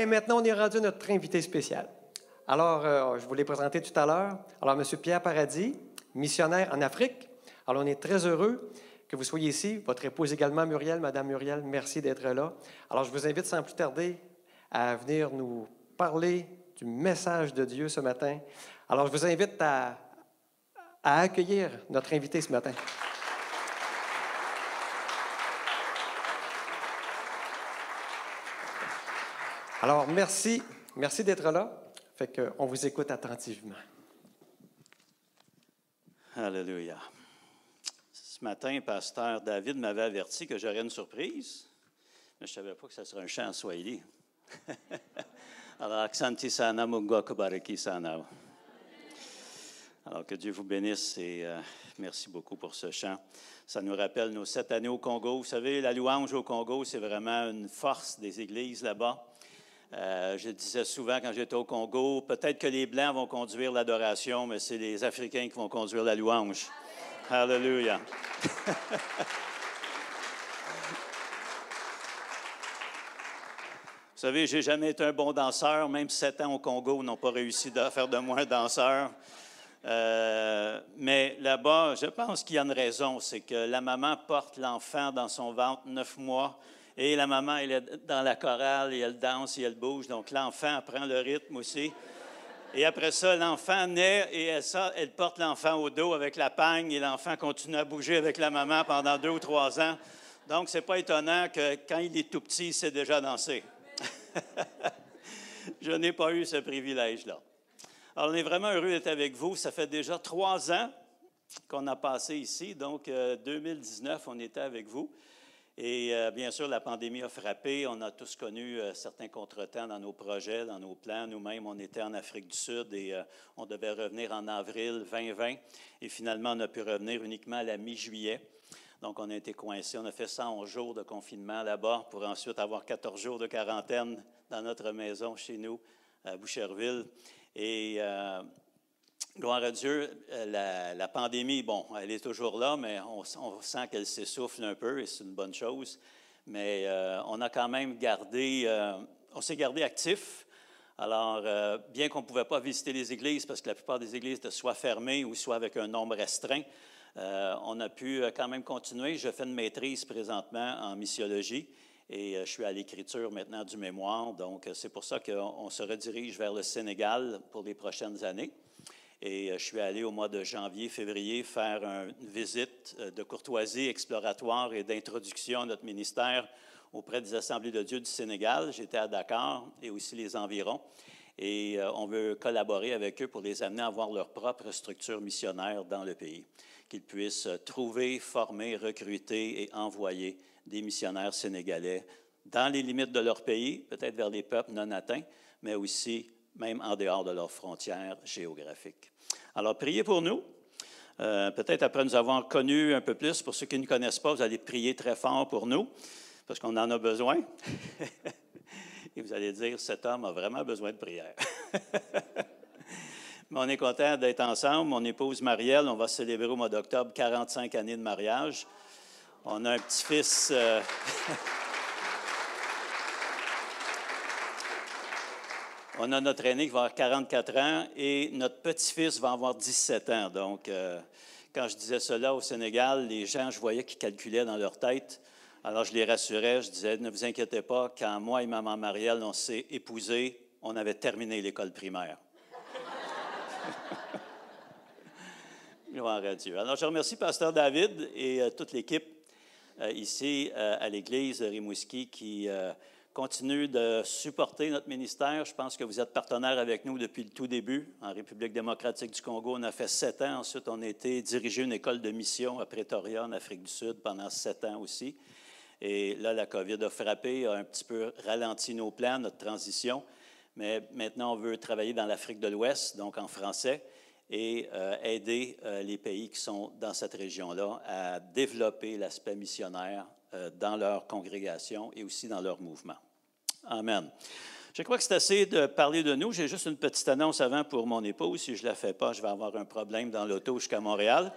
Et maintenant, on est rendu à notre invité spécial. Alors, euh, je vous l'ai présenté tout à l'heure. Alors, M. Pierre Paradis, missionnaire en Afrique. Alors, on est très heureux que vous soyez ici. Votre épouse également, Muriel. Madame Muriel, merci d'être là. Alors, je vous invite sans plus tarder à venir nous parler du message de Dieu ce matin. Alors, je vous invite à, à accueillir notre invité ce matin. Alors, merci. Merci d'être là. Fait qu'on vous écoute attentivement. Alléluia. Ce matin, pasteur David m'avait averti que j'aurais une surprise, mais je ne savais pas que ça serait un chant en Swahili. Alors, Sana. Alors, que Dieu vous bénisse et euh, merci beaucoup pour ce chant. Ça nous rappelle nos sept années au Congo. Vous savez, la louange au Congo, c'est vraiment une force des églises là-bas. Euh, je disais souvent quand j'étais au Congo, peut-être que les Blancs vont conduire l'adoration, mais c'est les Africains qui vont conduire la louange. Alléluia. Vous savez, j'ai jamais été un bon danseur, même sept ans au Congo n'ont pas réussi à faire de moi un danseur. Euh, mais là-bas, je pense qu'il y a une raison, c'est que la maman porte l'enfant dans son ventre neuf mois et la maman, elle est dans la chorale et elle danse et elle bouge. Donc l'enfant apprend le rythme aussi. Et après ça, l'enfant naît et elle, porte l'enfant au dos avec la pagne et l'enfant continue à bouger avec la maman pendant deux ou trois ans. Donc, ce n'est pas étonnant que quand il est tout petit, il sait déjà danser. Je n'ai pas eu ce privilège-là. Alors, on est vraiment heureux d'être avec vous. Ça fait déjà trois ans qu'on a passé ici. Donc, 2019, euh, on était avec vous. Et euh, bien sûr, la pandémie a frappé. On a tous connu euh, certains contretemps dans nos projets, dans nos plans. Nous-mêmes, on était en Afrique du Sud et euh, on devait revenir en avril 2020. Et finalement, on a pu revenir uniquement à la mi-juillet. Donc, on a été coincés. On a fait 111 jours de confinement là-bas pour ensuite avoir 14 jours de quarantaine dans notre maison chez nous, à Boucherville. Et Gloire à Dieu, euh, la, pandémie, bon, elle est toujours là, mais on, sent qu'elle s'essouffle un peu et c'est une bonne chose. Mais euh, on a quand même gardé, euh, on s'est gardé actif. Alors, bien qu'on ne pouvait pas visiter les églises parce que la plupart des églises étaient soit fermées ou soit avec un nombre restreint, on a pu quand même continuer. Je fais une maîtrise présentement en missiologie et je suis à l'écriture maintenant du mémoire. Donc, c'est pour ça qu'on se redirige vers le Sénégal pour les prochaines années. Et euh, je suis allé au mois de janvier, février faire une visite euh, de courtoisie exploratoire et d'introduction à notre ministère auprès des Assemblées de Dieu du Sénégal. J'étais à Dakar et aussi les environs. Et euh, on veut collaborer avec eux pour les amener à avoir leur propre structure missionnaire dans le pays, qu'ils puissent trouver, former, recruter et envoyer des missionnaires sénégalais dans les limites de leur pays, peut-être vers les peuples non atteints, mais aussi même en dehors de leurs frontières géographiques. Alors, priez pour nous. Euh, peut-être après nous avoir connus un peu plus, pour ceux qui ne connaissent pas, vous allez prier très fort pour nous, parce qu'on en a besoin. Et vous allez dire, cet homme a vraiment besoin de prière. Mais on est content d'être ensemble. Mon épouse Marielle, on va célébrer au mois d'octobre 45 années de mariage. On a un petit-fils. Euh, On a notre aîné qui va avoir 44 ans et notre petit-fils va avoir 17 ans. Donc, euh, quand je disais cela au Sénégal, les gens, je voyais qu'ils calculaient dans leur tête. Alors, je les rassurais, je disais, ne vous inquiétez pas, quand moi et maman Marielle, on s'est épousés, on avait terminé l'école primaire. Gloire à Dieu. Alors, je remercie Pasteur David et euh, toute l'équipe euh, ici à l'Église de Rimouski qui continue de supporter notre ministère. Je pense que vous êtes partenaire avec nous depuis le tout début. En République démocratique du Congo, on a fait sept ans. Ensuite, on a été dirigé une école de mission à Pretoria, en Afrique du Sud, pendant sept ans aussi. Et là, la COVID a frappé, a un petit peu ralenti nos plans, notre transition. Mais maintenant, on veut travailler dans l'Afrique de l'Ouest, donc en français, et euh, aider euh, les pays qui sont dans cette région-là à développer l'aspect missionnaire euh, dans leur congrégation et aussi dans leur mouvement. Amen. Je crois que c'est assez de parler de nous. J'ai juste une petite annonce avant pour mon épouse. Si je ne la fais pas, je vais avoir un problème dans l'auto jusqu'à Montréal.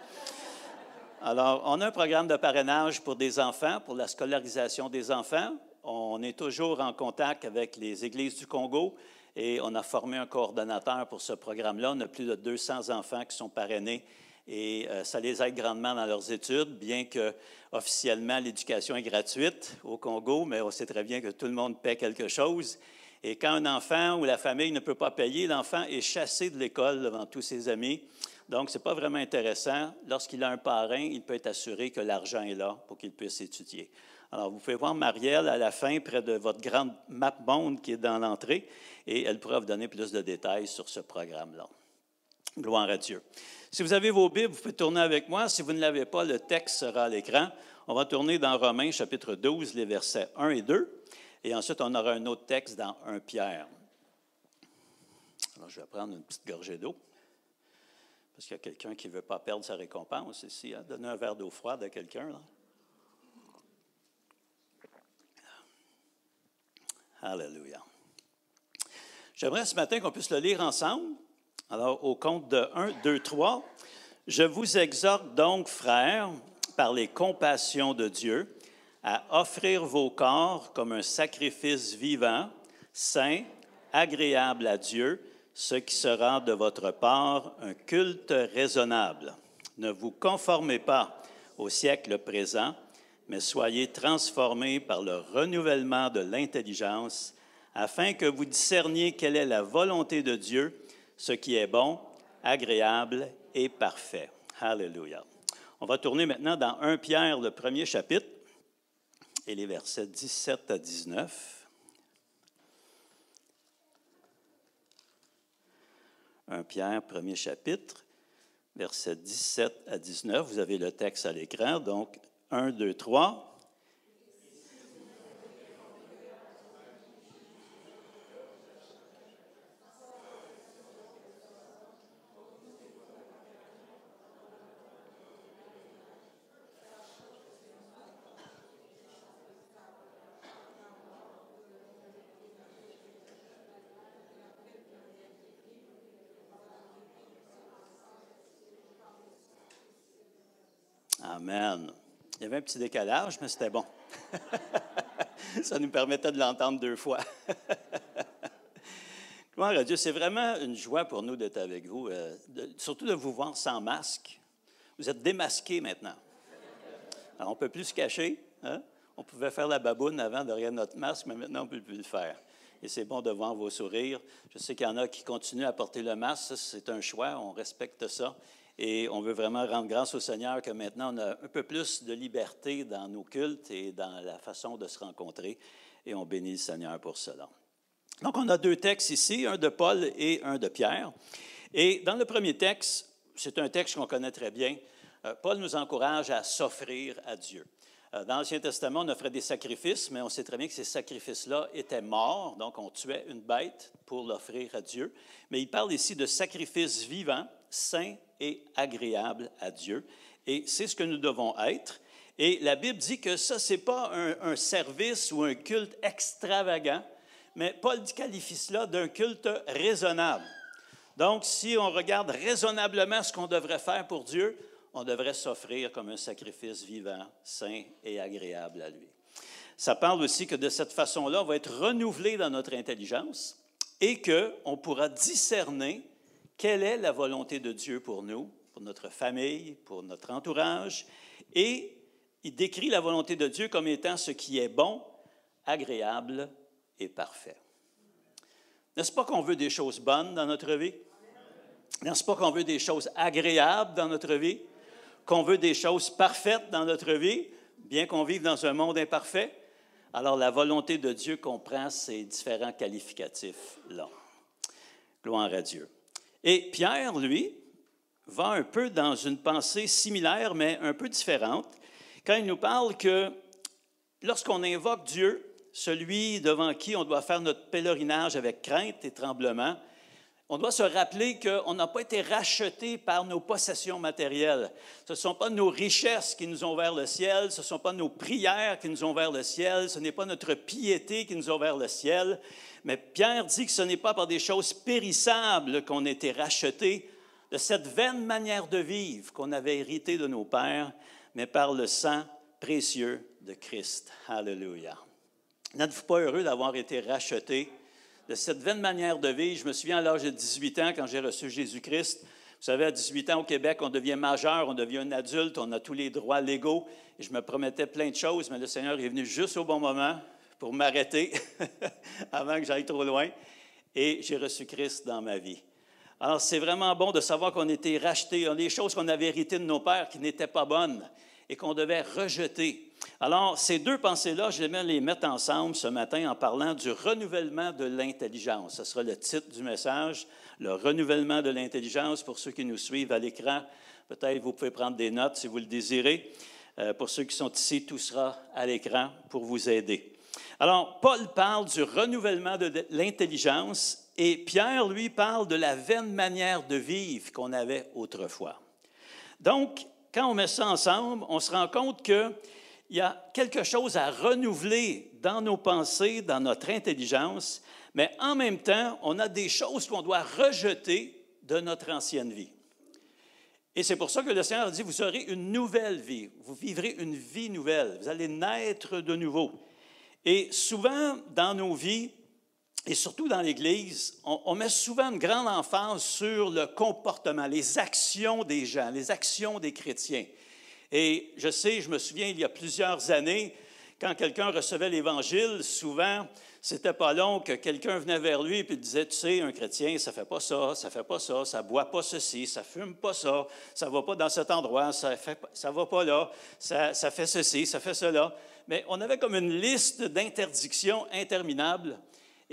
Alors, on a un programme de parrainage pour des enfants, pour la scolarisation des enfants. on est toujours en contact avec les églises du Congo et on a formé un coordonnateur pour ce programme-là. On a plus de 200 enfants qui sont parrainés et euh, ça les aide grandement dans leurs études, bien que officiellement l'éducation est gratuite au Congo, mais on sait très bien que tout le monde paie quelque chose. Et quand un enfant ou la famille ne peut pas payer, l'enfant est chassé de l'école devant tous ses amis. Donc, ce n'est pas vraiment intéressant. Lorsqu'il a un parrain, il peut être assuré que l'argent est là pour qu'il puisse étudier. Alors, vous pouvez voir Marielle à la fin, près de votre grande map monde qui est dans l'entrée, et elle pourra vous donner plus de détails sur ce programme-là. Gloire à Dieu. Si vous avez vos Bibles, vous pouvez tourner avec moi. Si vous ne l'avez pas, le texte sera à l'écran. On va tourner dans Romains chapitre 12, les versets 1 et 2. Et ensuite, on aura un autre texte dans 1 Pierre. Alors, je vais prendre une petite gorgée d'eau. Parce qu'il y a quelqu'un qui ne veut pas perdre sa récompense ici. Hein? Donner un verre d'eau froide à quelqu'un. Alléluia. J'aimerais ce matin qu'on puisse le lire ensemble. Alors, au compte de 1, 2, 3. Je vous exhorte donc, frères, par les compassions de Dieu, à offrir vos corps comme un sacrifice vivant, saint, agréable à Dieu, ce qui sera de votre part un culte raisonnable. Ne vous conformez pas au siècle présent, mais soyez transformés par le renouvellement de l'intelligence, afin que vous discerniez quelle est la volonté de Dieu, ce qui est bon, agréable et parfait. Alléluia. On va tourner maintenant dans 1 Pierre, le premier chapitre, et les versets 17 à 19. 1 Pierre, premier chapitre, versets 17 à 19. Vous avez le texte à l'écran, donc 1, 2, 3. Amen. Il y avait petit décalage, mais c'était bon. Ça nous permettait de l'entendre deux fois. Gloire à Dieu. C'est vraiment une joie pour nous d'être avec vous, euh, surtout de vous voir sans masque. Vous êtes démasqués maintenant. Alors, on ne peut plus se cacher. Hein? On pouvait faire la baboune avant derrière notre masque, mais maintenant, on ne peut plus le faire. Et c'est bon de voir vos sourires. Je sais qu'il y en a qui continuent à porter le masque. C'est un choix. On respecte ça. Et on veut vraiment rendre grâce au Seigneur que maintenant on a un peu plus de liberté dans nos cultes et dans la façon de se rencontrer. Et on bénit le Seigneur pour cela. Donc on a deux textes ici, un de Paul et un de Pierre. Et dans le premier texte, c'est un texte qu'on connaît très bien. Euh, Paul nous encourage à s'offrir à Dieu. Euh, dans l'Ancien Testament, on offrait des sacrifices, mais on sait très bien que ces sacrifices-là étaient morts, donc on tuait une bête pour l'offrir à Dieu. Mais il parle ici de sacrifices vivants, saints et agréable à Dieu. Et c'est ce que nous devons être. Et la Bible dit que ça, ce n'est pas un, service ou un culte extravagant, mais Paul qualifie cela d'un culte raisonnable. Donc, si on regarde raisonnablement ce qu'on devrait faire pour Dieu, on devrait s'offrir comme un sacrifice vivant, saint et agréable à lui. Ça parle aussi que de cette façon-là, on va être renouvelé dans notre intelligence et qu'on pourra discerner quelle est la volonté de Dieu pour nous, pour notre famille, pour notre entourage? Et il décrit la volonté de Dieu comme étant ce qui est bon, agréable et parfait. N'est-ce pas qu'on veut des choses bonnes dans notre vie? N'est-ce pas qu'on veut des choses agréables dans notre vie? Qu'on veut des choses parfaites dans notre vie, bien qu'on vive dans un monde imparfait? Alors la volonté de Dieu comprend ces différents qualificatifs-là. Gloire à Dieu. Et Pierre, lui, va un peu dans une pensée similaire, mais un peu différente, quand il nous parle que lorsqu'on invoque Dieu, celui devant qui on doit faire notre pèlerinage avec crainte et tremblement, on doit se rappeler qu'on n'a pas été racheté par nos possessions matérielles. Ce ne sont pas nos richesses qui nous ont vers le ciel, ce ne sont pas nos prières qui nous ont vers le ciel, ce n'est pas notre piété qui nous ont vers le ciel, mais Pierre dit que ce n'est pas par des choses périssables qu'on a été rachetés de cette vaine manière de vivre qu'on avait hérité de nos pères, mais par le sang précieux de Christ. Alléluia. N'êtes-vous pas heureux d'avoir été racheté de cette vaine manière de vivre? Je me souviens à l'âge de 18 ans, quand j'ai reçu Jésus-Christ, vous savez, à 18 ans au Québec, on devient majeur, on devient un adulte, on a tous les droits légaux. Et je me promettais plein de choses, mais le Seigneur est venu juste au bon moment pour m'arrêter avant que j'aille trop loin. Et j'ai reçu Christ dans ma vie. Alors, c'est vraiment bon de savoir qu'on était racheté. Des choses qu'on avait héritées de nos pères qui n'étaient pas bonnes et qu'on devait rejeter. Alors, ces deux pensées-là, j'aimerais les mettre ensemble ce matin en parlant du renouvellement de l'intelligence. Ce sera le titre du message, le renouvellement de l'intelligence pour ceux qui nous suivent à l'écran. Peut-être vous pouvez prendre des notes si vous le désirez. Euh, pour ceux qui sont ici, tout sera à l'écran pour vous aider. Alors, Paul parle du renouvellement de l'intelligence et Pierre, lui, parle de la vaine manière de vivre qu'on avait autrefois. Donc, quand on met ça ensemble, on se rend compte qu'il y a quelque chose à renouveler dans nos pensées, dans notre intelligence, mais en même temps, on a des choses qu'on doit rejeter de notre ancienne vie. Et c'est pour ça que le Seigneur dit, vous aurez une nouvelle vie, vous vivrez une vie nouvelle, vous allez naître de nouveau. Et souvent, dans nos vies, et surtout dans l'Église, on, met souvent une grande emphase sur le comportement, les actions des gens, les actions des chrétiens. Et je sais, je me souviens, il y a plusieurs années, quand quelqu'un recevait l'Évangile, souvent, c'était pas long que quelqu'un venait vers lui et disait, tu sais, un chrétien, ça fait pas ça, ça fait pas ça, ça boit pas ceci, ça fume pas ça, ça va pas dans cet endroit, ça fait, ça va pas là, ça, ça fait ceci, ça fait cela. Mais on avait comme une liste d'interdictions interminables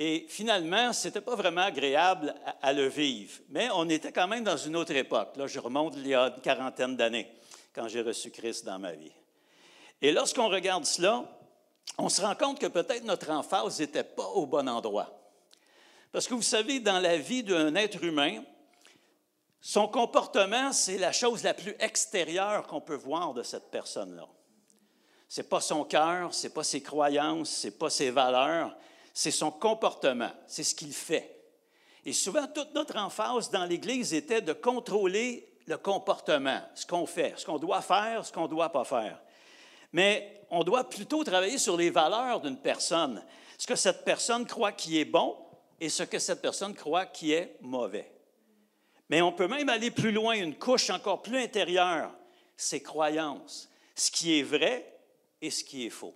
et finalement, ce n'était pas vraiment agréable à, le vivre. Mais on était quand même dans une autre époque. Là, je remonte il y a une quarantaine d'années, quand j'ai reçu Christ dans ma vie. Et lorsqu'on regarde cela, on se rend compte que peut-être notre emphase n'était pas au bon endroit. Parce que vous savez, dans la vie d'un être humain, son comportement, c'est la chose la plus extérieure qu'on peut voir de cette personne-là. Ce n'est pas son cœur, ce n'est pas ses croyances, ce n'est pas ses valeurs, c'est son comportement, c'est ce qu'il fait. Et souvent, toute notre emphase dans l'Église était de contrôler le comportement, ce qu'on fait, ce qu'on doit faire, ce qu'on ne doit pas faire. Mais on doit plutôt travailler sur les valeurs d'une personne, ce que cette personne croit qui est bon et ce que cette personne croit qui est mauvais. Mais on peut même aller plus loin, une couche encore plus intérieure, ses croyances, ce qui est vrai et ce qui est faux.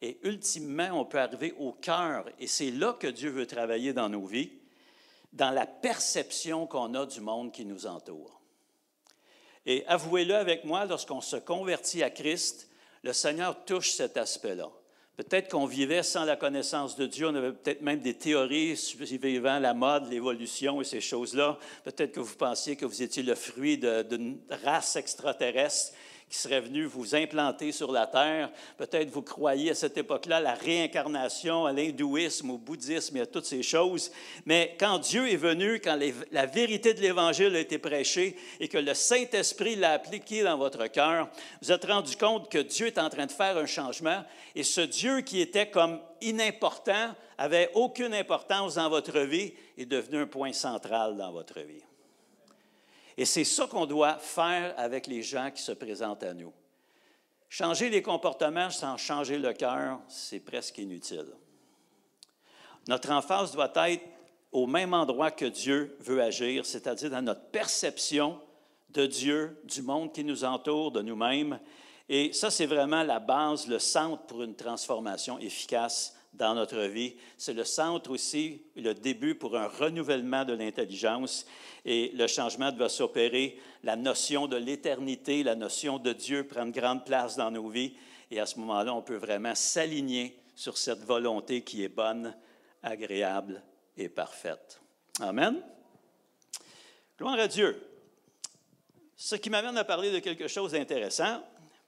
Et ultimement, on peut arriver au cœur, et c'est là que Dieu veut travailler dans nos vies, dans la perception qu'on a du monde qui nous entoure. Et avouez-le avec moi, lorsqu'on se convertit à Christ, le Seigneur touche cet aspect-là. Peut-être qu'on vivait sans la connaissance de Dieu, on avait peut-être même des théories suivant la mode, l'évolution et ces choses-là. Peut-être que vous pensiez que vous étiez le fruit d'une race extraterrestre qui serait venu vous implanter sur la terre. Peut-être vous croyez à cette époque-là la réincarnation, à l'hindouisme, au bouddhisme et à toutes ces choses. Mais quand Dieu est venu, quand la vérité de l'Évangile a été prêchée et que le Saint-Esprit l'a appliqué dans votre cœur, vous êtes rendu compte que Dieu est en train de faire un changement et ce Dieu qui était comme inimportant, avait aucune importance dans votre vie, est devenu un point central dans votre vie. Et c'est ça qu'on doit faire avec les gens qui se présentent à nous. Changer les comportements sans changer le cœur, c'est presque inutile. Notre emphase doit être au même endroit que Dieu veut agir, c'est-à-dire dans notre perception de Dieu, du monde qui nous entoure, de nous-mêmes. Et ça, c'est vraiment la base, le centre pour une transformation efficace dans notre vie. C'est le centre aussi, le début pour un renouvellement de l'intelligence et le changement doit s'opérer. La notion de l'éternité, la notion de Dieu prend une grande place dans nos vies et à ce moment-là, on peut vraiment s'aligner sur cette volonté qui est bonne, agréable et parfaite. Amen. Gloire à Dieu. Ce qui m'amène à parler de quelque chose d'intéressant,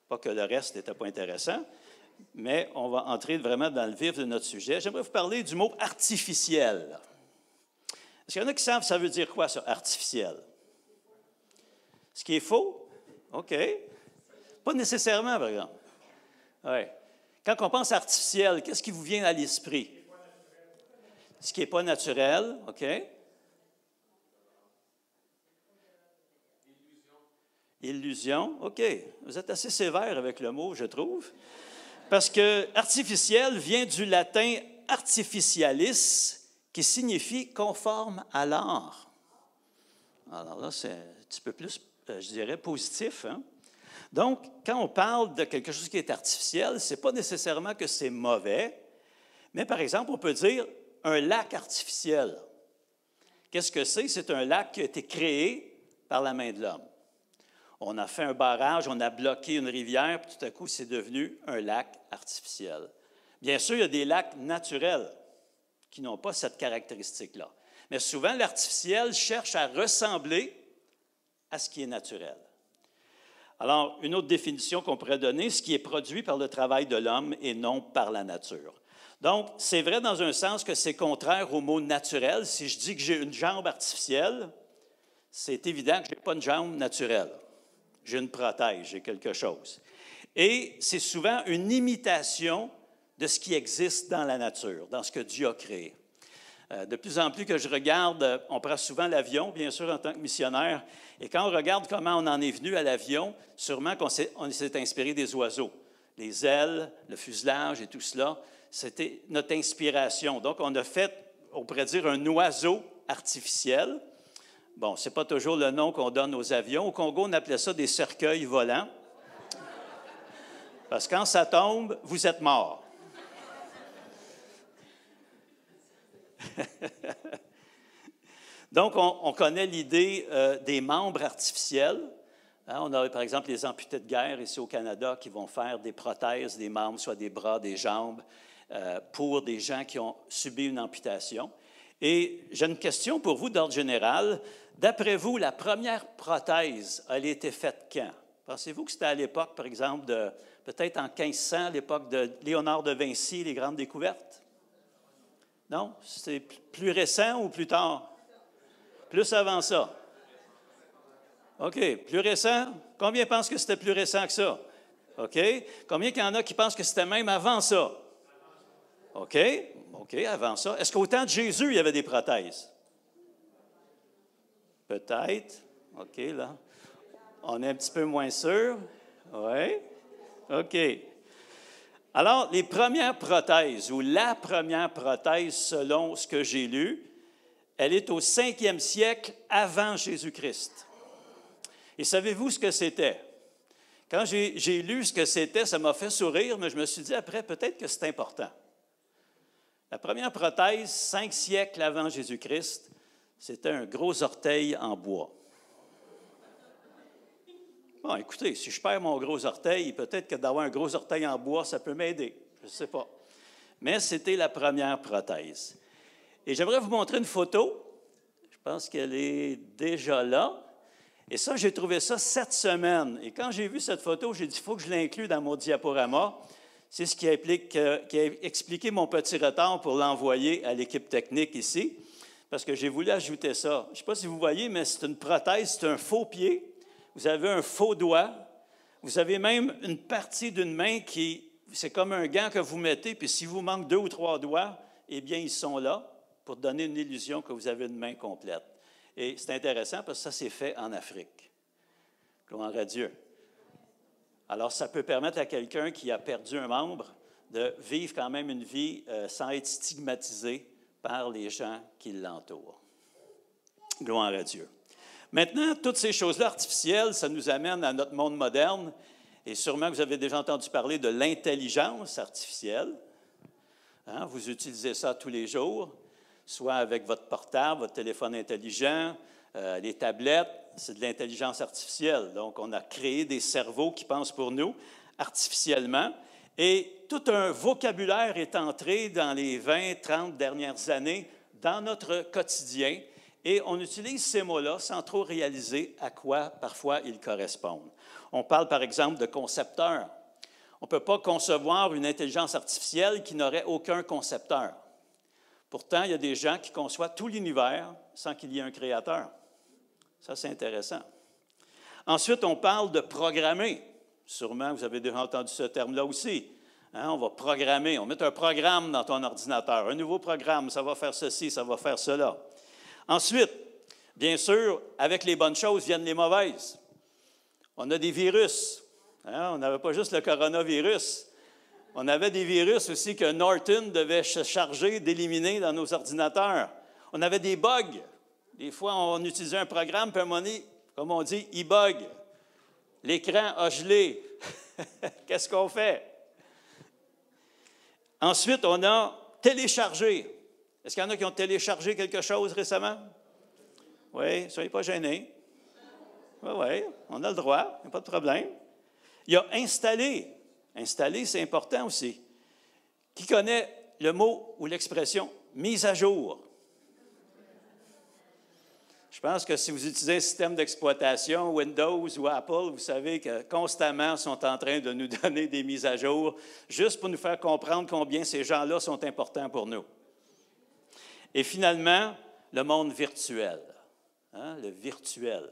pas que le reste n'était pas intéressant, mais on va entrer vraiment dans le vif de notre sujet. J'aimerais vous parler du mot artificiel. Est-ce qu'il y en a qui savent ça veut dire quoi, ça, artificiel? Ce qui est faux? OK. Pas nécessairement, par exemple. Ouais. Quand on pense artificiel, qu'est-ce qui vous vient à l'esprit? Ce qui n'est pas naturel, OK? Illusion, OK. Vous êtes assez sévère avec le mot, je trouve. Parce que artificiel vient du latin artificialis, qui signifie conforme à l'art. Alors là, c'est un petit peu plus, euh, je dirais, positif. Hein? Donc, quand on parle de quelque chose qui est artificiel, ce n'est pas nécessairement que c'est mauvais, mais par exemple, on peut dire un lac artificiel. Qu'est-ce que c'est? C'est un lac qui a été créé par la main de l'homme. On a fait un barrage, on a bloqué une rivière, puis tout à coup, c'est devenu un lac artificiel. Bien sûr, il y a des lacs naturels qui n'ont pas cette caractéristique-là. Mais souvent, l'artificiel cherche à ressembler à ce qui est naturel. Alors, une autre définition qu'on pourrait donner, ce qui est produit par le travail de l'homme et non par la nature. Donc, c'est vrai dans un sens que c'est contraire au mot naturel. Si je dis que j'ai une jambe artificielle, c'est évident que je n'ai pas une jambe naturelle. J'ai une prothèse, j'ai quelque chose. Et c'est souvent une imitation de ce qui existe dans la nature, dans ce que Dieu a créé. Euh, de plus en plus que je regarde, euh, on prend souvent l'avion, bien sûr, en tant que missionnaire, et quand on regarde comment on en est venu à l'avion, sûrement qu'on s'est, inspiré des oiseaux. Les ailes, le fuselage et tout cela, c'était notre inspiration. Donc, on a fait, on pourrait dire, un oiseau artificiel. Bon, ce n'est pas toujours le nom qu'on donne aux avions. Au Congo, on appelait ça des cercueils volants. Parce que quand ça tombe, vous êtes mort. Donc, on, connaît l'idée euh, des membres artificiels. Hein, on a, par exemple, les amputés de guerre ici au Canada qui vont faire des prothèses des membres, soit des bras, des jambes, euh, pour des gens qui ont subi une amputation. Et j'ai une question pour vous d'ordre général. D'après vous, la première prothèse, a été faite quand? Pensez-vous que c'était à l'époque, par exemple, de peut-être en 1500, à l'époque de Léonard de Vinci, les grandes découvertes? Non? C'est plus récent ou plus tard? Plus avant ça. OK. Plus récent? Combien pensent que c'était plus récent que ça? OK. Combien qu'il y en a qui pensent que c'était même avant ça? OK. OK, avant ça. Est-ce qu'au temps de Jésus, il y avait des prothèses? Peut-être. OK, là. On est un petit peu moins sûr. Oui. OK. Alors, les premières prothèses, ou la première prothèse selon ce que j'ai lu, elle est au 5e siècle avant Jésus-Christ. Et savez-vous ce que c'était? Quand j'ai lu ce que c'était, ça m'a fait sourire, mais je me suis dit après, peut-être que c'est important. La première prothèse, cinq siècles avant Jésus-Christ, c'était un gros orteil en bois. Bon, écoutez, si je perds mon gros orteil, peut-être que d'avoir un gros orteil en bois, ça peut m'aider. Je ne sais pas. Mais c'était la première prothèse. Et j'aimerais vous montrer une photo. Je pense qu'elle est déjà là. Et ça, j'ai trouvé ça cette semaine. Et quand j'ai vu cette photo, j'ai dit, il faut que je l'inclue dans mon diaporama. C'est ce qui a, euh, qui a, expliqué mon petit retard pour l'envoyer à l'équipe technique ici, parce que j'ai voulu ajouter ça. Je ne sais pas si vous voyez, mais c'est une prothèse, c'est un faux pied vous avez un faux doigt, vous avez même une partie d'une main qui, c'est comme un gant que vous mettez, puis si vous manque deux ou trois doigts, eh bien, ils sont là pour donner une illusion que vous avez une main complète. Et c'est intéressant parce que ça, c'est fait en Afrique. Gloire à Dieu. Alors, ça peut permettre à quelqu'un qui a perdu un membre de vivre quand même une vie euh, sans être stigmatisé par les gens qui l'entourent. Gloire à Dieu. Maintenant, toutes ces choses-là artificielles, ça nous amène à notre monde moderne. Et sûrement vous avez déjà entendu parler de l'intelligence artificielle. Hein, vous utilisez ça tous les jours, soit avec votre portable, votre téléphone intelligent, euh, les tablettes, c'est de l'intelligence artificielle. Donc, on a créé des cerveaux qui pensent pour nous artificiellement. Et tout un vocabulaire est entré dans les 20, 30 dernières années dans notre quotidien et on utilise ces mots-là sans trop réaliser à quoi parfois ils correspondent. On parle par exemple de concepteur. On ne peut pas concevoir une intelligence artificielle qui n'aurait aucun concepteur. Pourtant, il y a des gens qui conçoivent tout l'univers sans qu'il y ait un créateur. Ça, c'est intéressant. Ensuite, on parle de programmer. Sûrement, vous avez déjà entendu ce terme-là aussi. Hein, on va programmer, on met un programme dans ton ordinateur, un nouveau programme, ça va faire ceci, ça va faire cela. Ensuite, bien sûr, avec les bonnes choses viennent les mauvaises. On a des virus. Hein, on n'avait pas juste le coronavirus. On avait des virus aussi que Norton devait se charger d'éliminer dans nos ordinateurs. On avait des bugs. Des fois, on utilisait un programme, puis un comme on dit, il bug. L'écran a gelé. Qu'est-ce qu'on fait? Ensuite, on a téléchargé. Est-ce qu'il y en a qui ont téléchargé quelque chose récemment? Oui, soyez pas gênés. Oui, oui, on a le droit, il n'y a pas de problème. Il y a installé. Installer, c'est important aussi. Qui connaît le mot ou l'expression mise à jour? Je pense que si vous utilisez un système d'exploitation, Windows ou Apple, vous savez que constamment sont en train de nous donner des mises à jour, juste pour nous faire comprendre combien ces gens-là sont importants pour nous. Et finalement, le monde virtuel. Hein, le virtuel.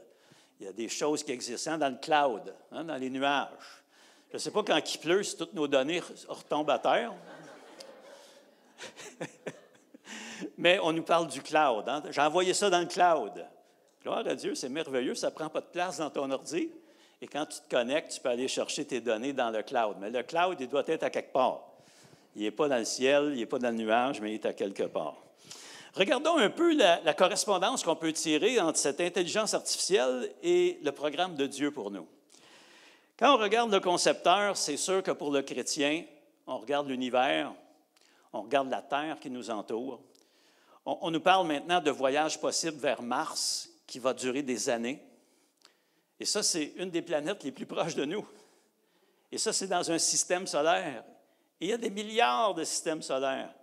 Il y a des choses qui existent hein, dans le cloud, hein, dans les nuages. Je ne sais pas quand il pleut si toutes nos données retombent à terre. Mais on nous parle du cloud. J'ai envoyé ça dans le cloud. Gloire à Dieu, c'est merveilleux, ça ne prend pas de place dans ton ordi. Et quand tu te connectes, tu peux aller chercher tes données dans le cloud. Mais le cloud, il doit être à quelque part. Il n'est pas dans le ciel, il n'est pas dans le nuage, mais il est à quelque part. Regardons un peu la, correspondance qu'on peut tirer entre cette intelligence artificielle et le programme de Dieu pour nous. Quand on regarde le concepteur, c'est sûr que pour le chrétien, on regarde l'univers, on regarde la Terre qui nous entoure. On, on nous parle maintenant de voyages possibles vers Mars qui va durer des années. Et ça, c'est une des planètes les plus proches de nous. Et ça, c'est dans un système solaire. Il y a des milliards de systèmes solaires.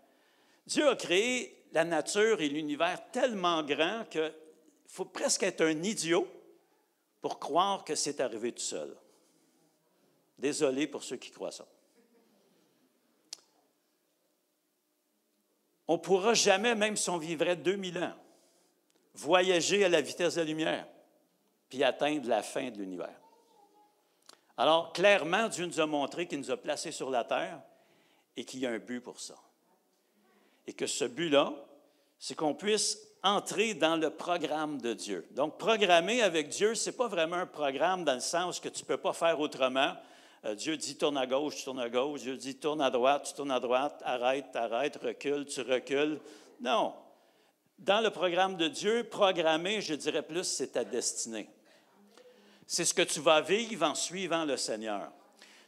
Dieu a créé la nature et l'univers tellement grand qu'il faut presque être un idiot pour croire que c'est arrivé tout seul. Désolé pour ceux qui croient ça. On ne pourra jamais, même si on vivrait 2000 ans, voyager à la vitesse de la lumière, puis atteindre la fin de l'univers. Alors, clairement, Dieu nous a montré qu'il nous a placés sur la terre et qu'il y a un but pour ça. Et que ce but-là, c'est qu'on puisse entrer dans le programme de Dieu. Donc, programmer avec Dieu, ce n'est pas vraiment un programme dans le sens que tu ne peux pas faire autrement. Euh, Dieu dit tourne à gauche, tu tournes à gauche. Dieu dit tourne à droite, tu tournes à droite. Arrête, arrête, recule, tu recules. Non. Dans le programme de Dieu, programmer, je dirais plus, c'est ta destinée. C'est ce que tu vas vivre en suivant le Seigneur.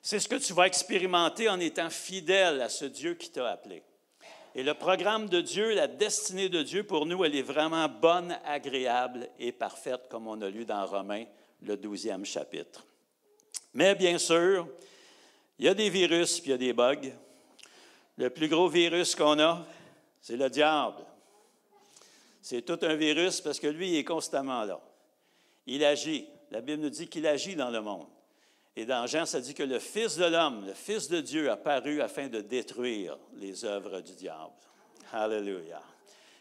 C'est ce que tu vas expérimenter en étant fidèle à ce Dieu qui t'a appelé. Et le programme de Dieu, la destinée de Dieu pour nous, elle est vraiment bonne, agréable et parfaite, comme on a lu dans Romains, le douzième chapitre. Mais bien sûr, il y a des virus puis il y a des bugs. Le plus gros virus qu'on a, c'est le diable. C'est tout un virus parce que lui, il est constamment là. Il agit. La Bible nous dit qu'il agit dans le monde. Et dans Jean, ça dit que le Fils de l'homme, le Fils de Dieu, a paru afin de détruire les œuvres du diable. Alléluia.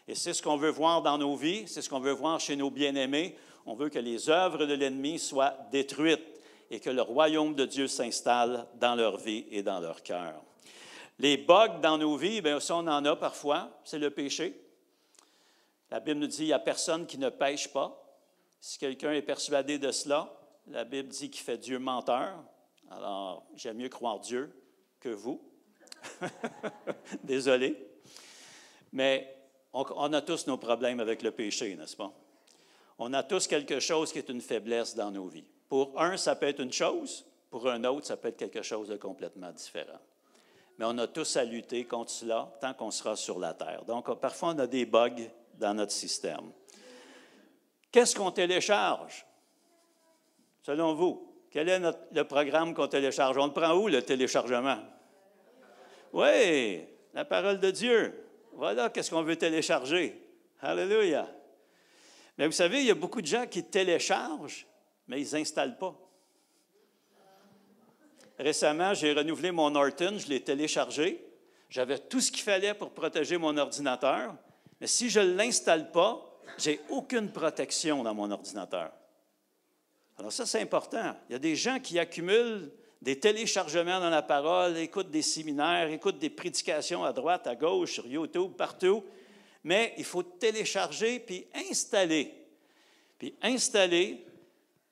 Et c'est ce qu'on veut voir dans nos vies, c'est ce qu'on veut voir chez nos bien-aimés. On veut que les œuvres de l'ennemi soient détruites et que le royaume de Dieu s'installe dans leur vie et dans leur cœur. Les bugs dans nos vies, bien, ça, on en a parfois, c'est le péché. La Bible nous dit qu'il n'y a personne qui ne pêche pas. Si quelqu'un est persuadé de cela, la Bible dit qu'il fait Dieu menteur. Alors, j'aime mieux croire Dieu que vous. Désolé. Mais on, a tous nos problèmes avec le péché, n'est-ce pas? On a tous quelque chose qui est une faiblesse dans nos vies. Pour un, ça peut être une chose. Pour un autre, ça peut être quelque chose de complètement différent. Mais on a tous à lutter contre cela tant qu'on sera sur la terre. Donc, parfois, on a des bugs dans notre système. Qu'est-ce qu'on télécharge? Selon vous, quel est le programme qu'on télécharge? On le prend où, le téléchargement? Oui, la parole de Dieu. Voilà qu'est-ce qu'on veut télécharger. Alléluia. Mais vous savez, il y a beaucoup de gens qui téléchargent, mais ils n'installent pas. Récemment, j'ai renouvelé mon Norton, je l'ai téléchargé. J'avais tout ce qu'il fallait pour protéger mon ordinateur, mais si je ne l'installe pas, j'ai aucune protection dans mon ordinateur. Alors ça, c'est important. Il y a des gens qui accumulent des téléchargements dans la parole, écoutent des séminaires, écoutent des prédications à droite, à gauche, sur YouTube, partout. Mais il faut télécharger puis installer. Puis installer,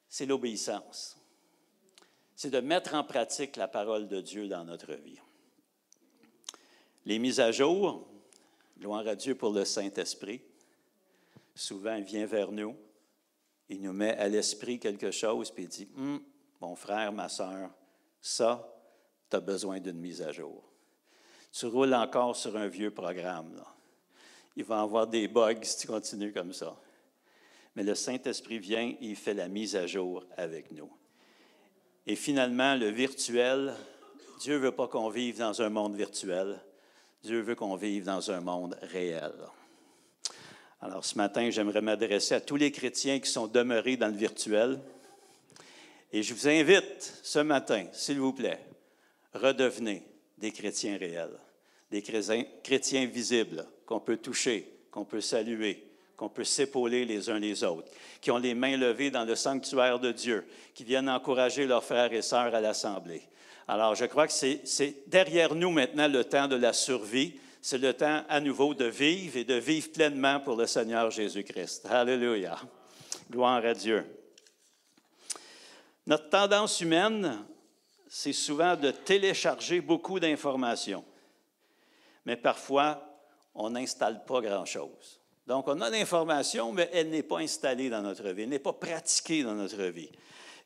c'est l'obéissance. C'est de mettre en pratique la parole de Dieu dans notre vie. Les mises à jour, gloire à Dieu pour le Saint-Esprit. Souvent, il vient vers nous, il nous met à l'esprit quelque chose, puis il dit hum, Mon frère, ma soeur, ça, tu as besoin d'une mise à jour. Tu roules encore sur un vieux programme. Il va avoir des bugs si tu continues comme ça. Mais le Saint-Esprit vient et il fait la mise à jour avec nous. Et finalement, le virtuel, Dieu ne veut pas qu'on vive dans un monde virtuel. Dieu veut qu'on vive dans un monde réel. Alors ce matin, j'aimerais m'adresser à tous les chrétiens qui sont demeurés dans le virtuel. Et je vous invite ce matin, s'il vous plaît, redevenez des chrétiens réels, des chrétiens visibles qu'on peut toucher, qu'on peut saluer, qu'on peut s'épauler les uns les autres, qui ont les mains levées dans le sanctuaire de Dieu, qui viennent encourager leurs frères et sœurs à l'Assemblée. Alors, je crois que c'est derrière nous maintenant le temps de la survie. C'est le temps à nouveau de vivre et de vivre pleinement pour le Seigneur Jésus-Christ. Alléluia. Gloire à Dieu. Notre tendance humaine, c'est souvent de télécharger beaucoup d'informations. Mais parfois, on n'installe pas grand-chose. Donc, on a l'information, mais elle n'est pas installée dans notre vie, elle n'est pas pratiquée dans notre vie.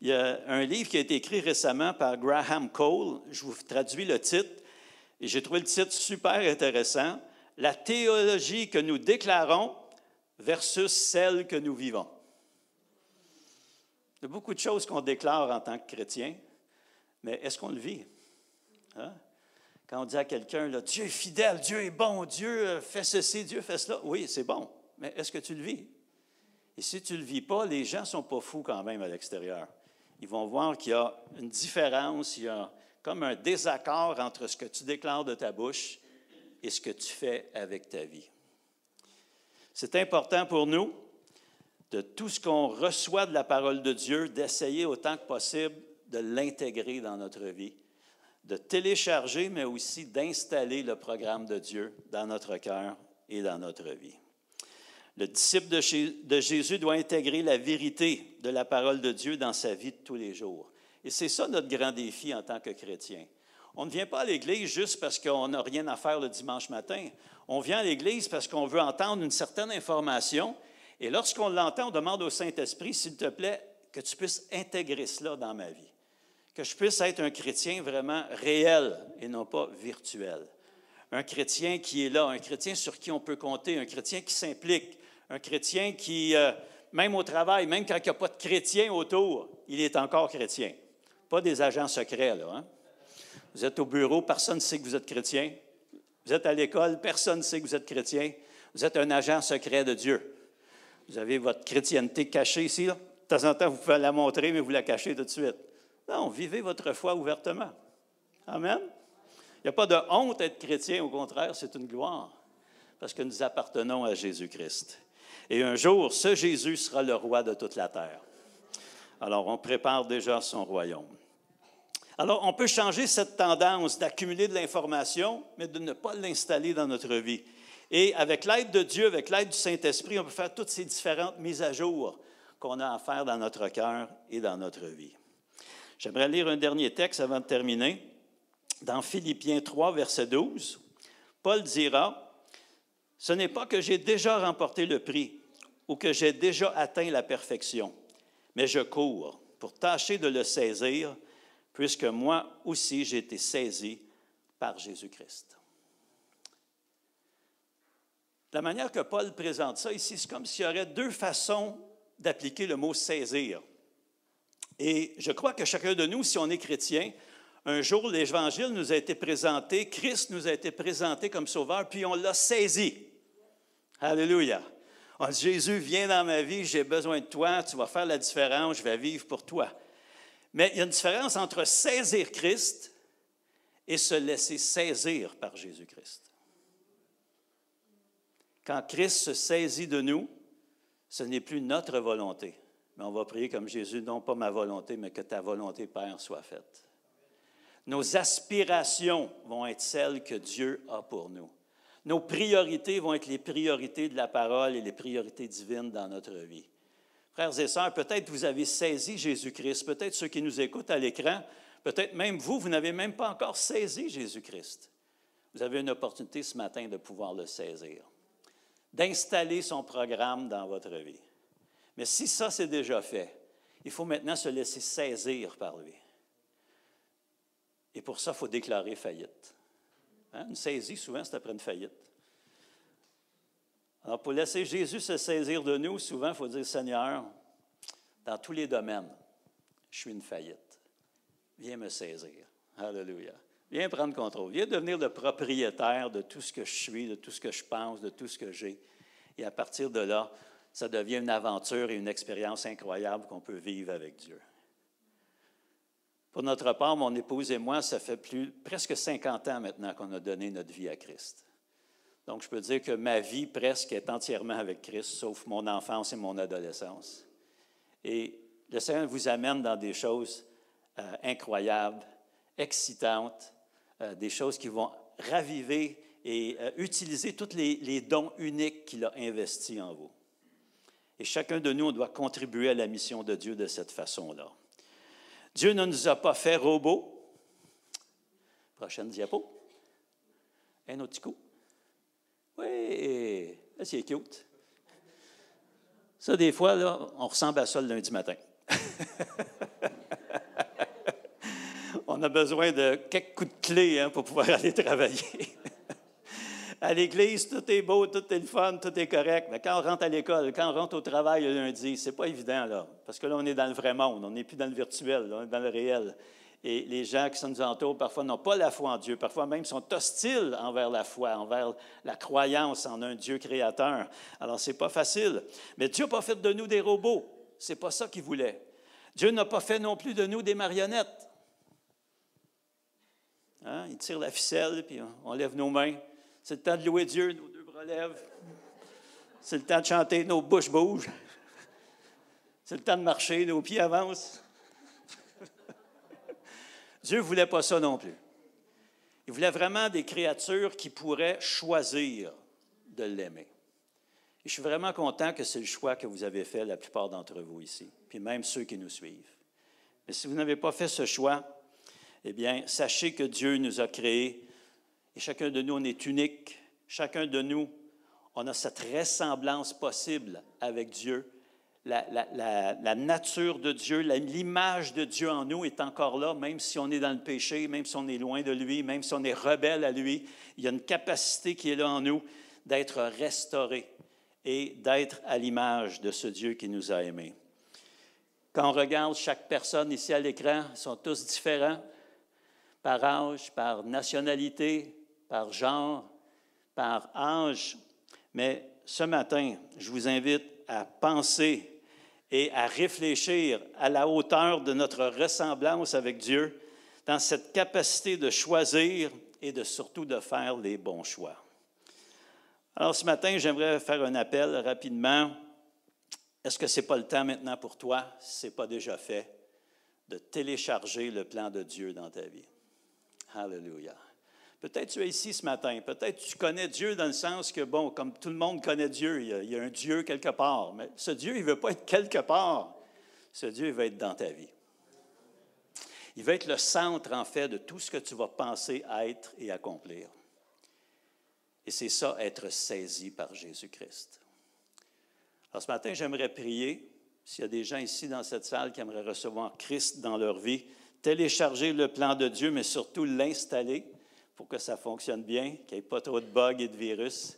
Il y a un livre qui a été écrit récemment par Graham Cole. Je vous traduis le titre et j'ai trouvé le titre super intéressant. La théologie que nous déclarons versus celle que nous vivons. Il y a beaucoup de choses qu'on déclare en tant que chrétien, mais est-ce qu'on le vit? Hein? Quand on dit à quelqu'un, Dieu est fidèle, Dieu est bon, Dieu fait ceci, Dieu fait cela, oui, c'est bon, mais est-ce que tu le vis? Et si tu ne le vis pas, les gens ne sont pas fous quand même à l'extérieur. Ils vont voir qu'il y a une différence, il y a comme un désaccord entre ce que tu déclares de ta bouche et ce que tu fais avec ta vie. C'est important pour nous, de tout ce qu'on reçoit de la parole de Dieu, d'essayer autant que possible de l'intégrer dans notre vie de télécharger, mais aussi d'installer le programme de Dieu dans notre cœur et dans notre vie. Le disciple de Jésus doit intégrer la vérité de la parole de Dieu dans sa vie de tous les jours. Et c'est ça notre grand défi en tant que chrétien. On ne vient pas à l'Église juste parce qu'on n'a rien à faire le dimanche matin. On vient à l'Église parce qu'on veut entendre une certaine information. Et lorsqu'on l'entend, on demande au Saint-Esprit, s'il te plaît, que tu puisses intégrer cela dans ma vie que je puisse être un chrétien vraiment réel et non pas virtuel. Un chrétien qui est là, un chrétien sur qui on peut compter, un chrétien qui s'implique, un chrétien qui, euh, même au travail, même quand il n'y a pas de chrétien autour, il est encore chrétien. Pas des agents secrets, là. Hein? Vous êtes au bureau, personne ne sait que vous êtes chrétien. Vous êtes à l'école, personne ne sait que vous êtes chrétien. Vous êtes un agent secret de Dieu. Vous avez votre chrétienté cachée ici. De temps en temps, vous pouvez la montrer, mais vous la cachez tout de suite. Non, vivez votre foi ouvertement. Amen. Il n'y a pas de honte à être chrétien, au contraire, c'est une gloire, parce que nous appartenons à Jésus-Christ. Et un jour, ce Jésus sera le roi de toute la terre. Alors, on prépare déjà son royaume. Alors, on peut changer cette tendance d'accumuler de l'information, mais de ne pas l'installer dans notre vie. Et avec l'aide de Dieu, avec l'aide du Saint-Esprit, on peut faire toutes ces différentes mises à jour qu'on a à faire dans notre cœur et dans notre vie. J'aimerais lire un dernier texte avant de terminer. Dans Philippiens 3, verset 12, Paul dira, Ce n'est pas que j'ai déjà remporté le prix ou que j'ai déjà atteint la perfection, mais je cours pour tâcher de le saisir, puisque moi aussi j'ai été saisi par Jésus-Christ. La manière que Paul présente ça ici, c'est comme s'il y aurait deux façons d'appliquer le mot saisir. Et je crois que chacun de nous, si on est chrétien, un jour, l'Évangile nous a été présenté, Christ nous a été présenté comme sauveur, puis on l'a saisi. Alléluia. On dit, Jésus, viens dans ma vie, j'ai besoin de toi, tu vas faire la différence, je vais vivre pour toi. Mais il y a une différence entre saisir Christ et se laisser saisir par Jésus-Christ. Quand Christ se saisit de nous, ce n'est plus notre volonté, mais on va prier comme Jésus, non pas ma volonté, mais que ta volonté, Père, soit faite. Nos aspirations vont être celles que Dieu a pour nous. Nos priorités vont être les priorités de la parole et les priorités divines dans notre vie. Frères et sœurs, peut-être vous avez saisi Jésus-Christ, peut-être ceux qui nous écoutent à l'écran, peut-être même vous, vous n'avez même pas encore saisi Jésus-Christ. vous avez une opportunité ce matin de pouvoir le saisir, d'installer son programme dans votre vie. Mais si ça, c'est déjà fait, il faut maintenant se laisser saisir par lui. Et pour ça, il faut déclarer faillite. Hein? Une saisie, souvent, c'est après une faillite. Alors, pour laisser Jésus se saisir de nous, souvent, il faut dire, Seigneur, dans tous les domaines, je suis une faillite. Viens me saisir. Alléluia. Viens prendre contrôle. Viens devenir le propriétaire de tout ce que je suis, de tout ce que je pense, de tout ce que j'ai. Et à partir de là, ça devient une aventure et une expérience incroyable qu'on peut vivre avec Dieu. Pour notre part, mon épouse et moi, ça fait presque 50 ans maintenant qu'on a donné notre vie à Christ. Donc, je peux dire que ma vie presque est entièrement avec Christ, sauf mon enfance et mon adolescence. Et le Seigneur vous amène dans des choses euh, incroyables, excitantes, euh, des choses qui vont raviver et euh, utiliser tous les, les dons uniques qu'il a investis en vous. Et chacun de nous, on doit contribuer à la mission de Dieu de cette façon-là. Dieu ne nous a pas fait robots. Prochaine diapo. Un autre coup. Oui, c'est cute. Ça, des fois, là, on ressemble à ça le lundi matin. on a besoin de quelques coups de clé hein, pour pouvoir aller travailler. À l'église, tout est beau, tout est le fun, tout est correct. Mais quand on rentre à l'école, quand on rentre au travail le lundi, c'est pas évident, là. Parce que là, on est dans le vrai monde. On n'est plus dans le virtuel, on est dans le réel. Et les gens qui nous entourent, parfois, n'ont pas la foi en Dieu. Parfois même sont hostiles envers la foi, envers la croyance en un Dieu créateur. Alors, c'est pas facile. Mais Dieu n'a pas fait de nous des robots. C'est pas ça qu'il voulait. Dieu n'a pas fait non plus de nous des marionnettes. Hein? Il tire la ficelle, puis on lève nos mains. C'est le temps de louer Dieu, nos deux bras lèvent. C'est le temps de chanter, nos bouches bougent. C'est le temps de marcher, nos pieds avancent. Dieu ne voulait pas ça non plus. Il voulait vraiment des créatures qui pourraient choisir de l'aimer. Et je suis vraiment content que c'est le choix que vous avez fait, la plupart d'entre vous ici, puis même ceux qui nous suivent. Mais si vous n'avez pas fait ce choix, eh bien, sachez que Dieu nous a créés et chacun de nous, on est unique. Chacun de nous, on a cette ressemblance possible avec Dieu. La, nature de Dieu, l'image de Dieu en nous est encore là, même si on est dans le péché, même si on est loin de lui, même si on est rebelle à lui. Il y a une capacité qui est là en nous d'être restauré et d'être à l'image de ce Dieu qui nous a aimés. Quand on regarde chaque personne ici à l'écran, ils sont tous différents par âge, par nationalité, par genre, par âge. Mais ce matin, je vous invite à penser et à réfléchir à la hauteur de notre ressemblance avec Dieu dans cette capacité de choisir et de surtout de faire les bons choix. Alors ce matin, j'aimerais faire un appel rapidement. Est-ce que ce n'est pas le temps maintenant pour toi, si ce n'est pas déjà fait, de télécharger le plan de Dieu dans ta vie? Alléluia. Peut-être tu es ici ce matin, peut-être tu connais Dieu dans le sens que, bon, comme tout le monde connaît Dieu, il y a, un Dieu quelque part. Mais ce Dieu, il ne veut pas être quelque part. Ce Dieu, il va être dans ta vie. Il va être le centre, en fait, de tout ce que tu vas penser être et accomplir. Et c'est ça, être saisi par Jésus-Christ. Alors ce matin, j'aimerais prier, s'il y a des gens ici dans cette salle qui aimeraient recevoir Christ dans leur vie, télécharger le plan de Dieu, mais surtout l'installer pour que ça fonctionne bien, qu'il n'y ait pas trop de bugs et de virus,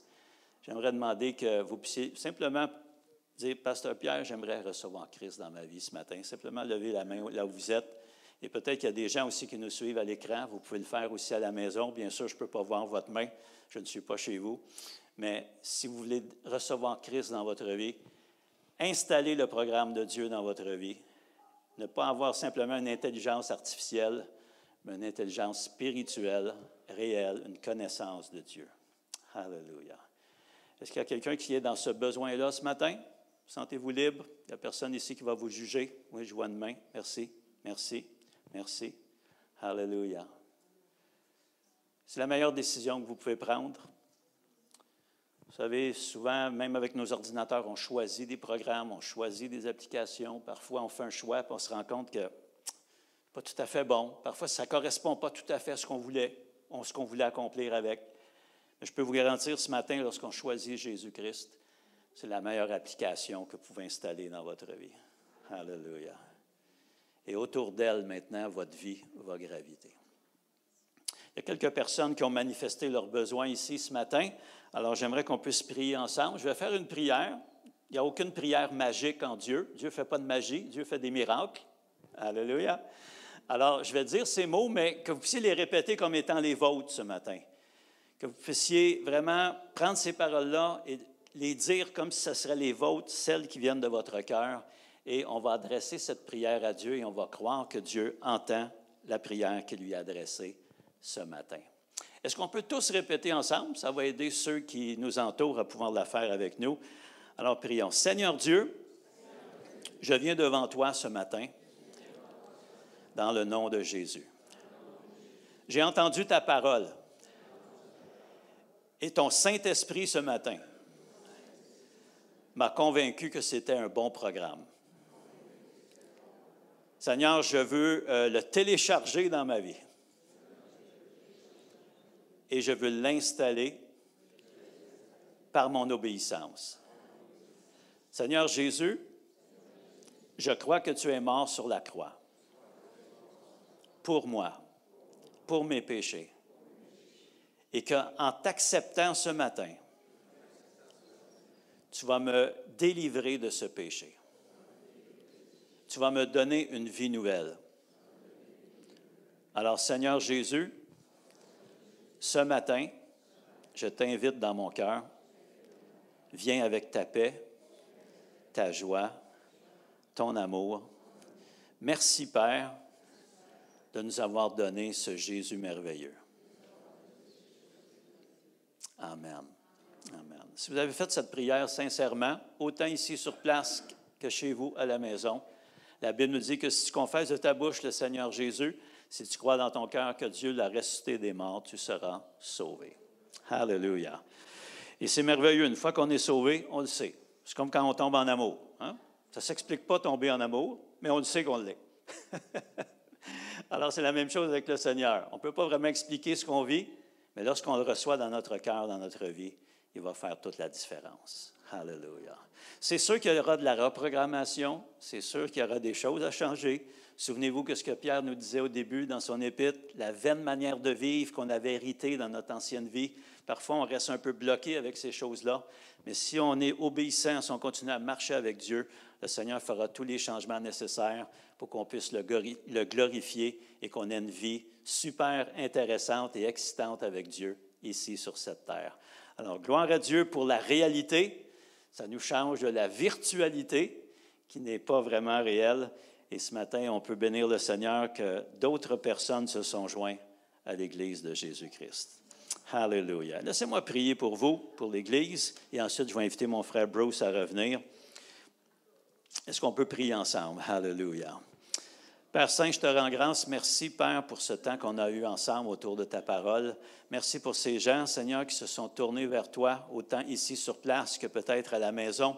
j'aimerais demander que vous puissiez simplement dire, Pasteur Pierre, j'aimerais recevoir Christ dans ma vie ce matin. Simplement lever la main là où vous êtes. Et peut-être qu'il y a des gens aussi qui nous suivent à l'écran. Vous pouvez le faire aussi à la maison. Bien sûr, je ne peux pas voir votre main. Je ne suis pas chez vous. Mais si vous voulez recevoir Christ dans votre vie, installez le programme de Dieu dans votre vie. Ne pas avoir simplement une intelligence artificielle, mais une intelligence spirituelle réelle, une connaissance de Dieu. Alléluia. Est-ce qu'il y a quelqu'un qui est dans ce besoin-là ce matin? Sentez-vous libre? Il n'y a personne ici qui va vous juger. Oui, je vois une main. Merci, merci, merci. Alléluia. C'est la meilleure décision que vous pouvez prendre. Vous savez, souvent, même avec nos ordinateurs, on choisit des programmes, on choisit des applications. Parfois, on fait un choix, et on se rend compte que pas tout à fait bon. Parfois, ça ne correspond pas tout à fait à ce qu'on voulait ce qu'on voulait accomplir avec. Je peux vous garantir ce matin, lorsqu'on choisit Jésus-Christ, c'est la meilleure application que vous pouvez installer dans votre vie. Alléluia. Et autour d'elle, maintenant, votre vie va graviter. Il y a quelques personnes qui ont manifesté leurs besoins ici ce matin. Alors, j'aimerais qu'on puisse prier ensemble. Je vais faire une prière. Il n'y a aucune prière magique en Dieu. Dieu ne fait pas de magie. Dieu fait des miracles. Alléluia. Alors, je vais dire ces mots, mais que vous puissiez les répéter comme étant les vôtres ce matin. Que vous puissiez vraiment prendre ces paroles-là et les dire comme si ce seraient les vôtres, celles qui viennent de votre cœur. Et on va adresser cette prière à Dieu et on va croire que Dieu entend la prière qu'il lui a adressée ce matin. Est-ce qu'on peut tous répéter ensemble? Ça va aider ceux qui nous entourent à pouvoir la faire avec nous. Alors prions. Seigneur Dieu, je viens devant toi ce matin dans le nom de Jésus. J'ai entendu ta parole et ton Saint-Esprit ce matin m'a convaincu que c'était un bon programme. Seigneur, je veux euh, le télécharger dans ma vie et je veux l'installer par mon obéissance. Seigneur Jésus, je crois que tu es mort sur la croix pour moi, pour mes péchés. Et qu'en t'acceptant ce matin, tu vas me délivrer de ce péché. Tu vas me donner une vie nouvelle. Alors Seigneur Jésus, ce matin, je t'invite dans mon cœur. Viens avec ta paix, ta joie, ton amour. Merci Père de nous avoir donné ce Jésus merveilleux. Amen. Amen. Si vous avez fait cette prière sincèrement, autant ici sur place que chez vous à la maison, la Bible nous dit que si tu confesses de ta bouche le Seigneur Jésus, si tu crois dans ton cœur que Dieu l'a ressuscité des morts, tu seras sauvé. Alléluia. Et c'est merveilleux. Une fois qu'on est sauvé, on le sait. C'est comme quand on tombe en amour. Hein? Ça ne s'explique pas tomber en amour, mais on le sait qu'on l'est. Alors, c'est la même chose avec le Seigneur. On ne peut pas vraiment expliquer ce qu'on vit, mais lorsqu'on le reçoit dans notre cœur, dans notre vie, il va faire toute la différence. Alléluia. C'est sûr qu'il y aura de la reprogrammation, c'est sûr qu'il y aura des choses à changer. Souvenez-vous que ce que Pierre nous disait au début dans son épître, la vaine manière de vivre qu'on avait héritée dans notre ancienne vie. Parfois, on reste un peu bloqué avec ces choses-là, mais si on est obéissant, si on continue à marcher avec Dieu, le Seigneur fera tous les changements nécessaires pour qu'on puisse le glorifier et qu'on ait une vie super intéressante et excitante avec Dieu ici sur cette terre. Alors, gloire à Dieu pour la réalité. Ça nous change de la virtualité qui n'est pas vraiment réelle. Et ce matin, on peut bénir le Seigneur que d'autres personnes se sont joints à l'Église de Jésus-Christ. Alléluia. Laissez-moi prier pour vous, pour l'Église, et ensuite je vais inviter mon frère Bruce à revenir. Est-ce qu'on peut prier ensemble? Alléluia. Père Saint, je te rends grâce. Merci, Père, pour ce temps qu'on a eu ensemble autour de ta parole. Merci pour ces gens, Seigneur, qui se sont tournés vers toi, autant ici sur place que peut-être à la maison.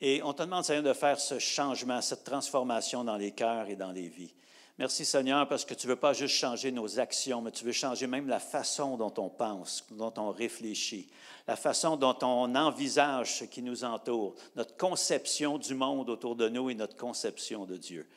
Et on te demande, Seigneur, de faire ce changement, cette transformation dans les cœurs et dans les vies. Merci Seigneur parce que tu ne veux pas juste changer nos actions, mais tu veux changer même la façon dont on pense, dont on réfléchit, la façon dont on envisage ce qui nous entoure, notre conception du monde autour de nous et notre conception de Dieu.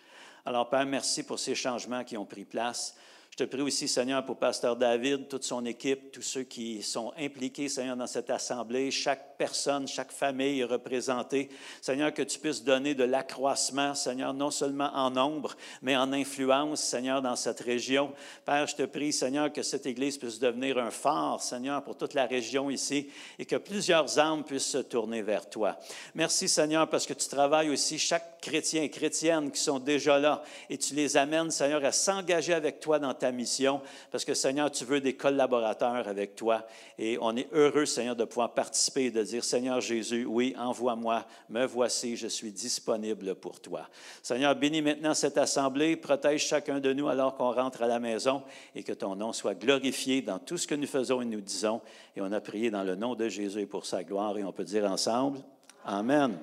Alors Père, merci pour ces changements qui ont pris place. Je te prie aussi, Seigneur, pour Pasteur David, toute son équipe, tous ceux qui sont impliqués, Seigneur, dans cette assemblée, chaque personne, chaque famille est représentée. Seigneur, que tu puisses donner de l'accroissement, Seigneur, non seulement en nombre, mais en influence, Seigneur, dans cette région. Père, je te prie, Seigneur, que cette Église puisse devenir un phare, Seigneur, pour toute la région ici et que plusieurs âmes puissent se tourner vers toi. Merci, Seigneur, parce que tu travailles aussi chaque chrétien et chrétienne qui sont déjà là et tu les amènes, Seigneur, à s'engager avec toi dans ta mission, parce que Seigneur, tu veux des collaborateurs avec toi. Et on est heureux, Seigneur, de pouvoir participer et de dire, Seigneur Jésus, oui, envoie-moi, me voici, je suis disponible pour toi. Seigneur, bénis maintenant cette assemblée, protège chacun de nous alors qu'on rentre à la maison et que ton nom soit glorifié dans tout ce que nous faisons et nous disons. Et on a prié dans le nom de Jésus pour sa gloire et on peut dire ensemble, Amen.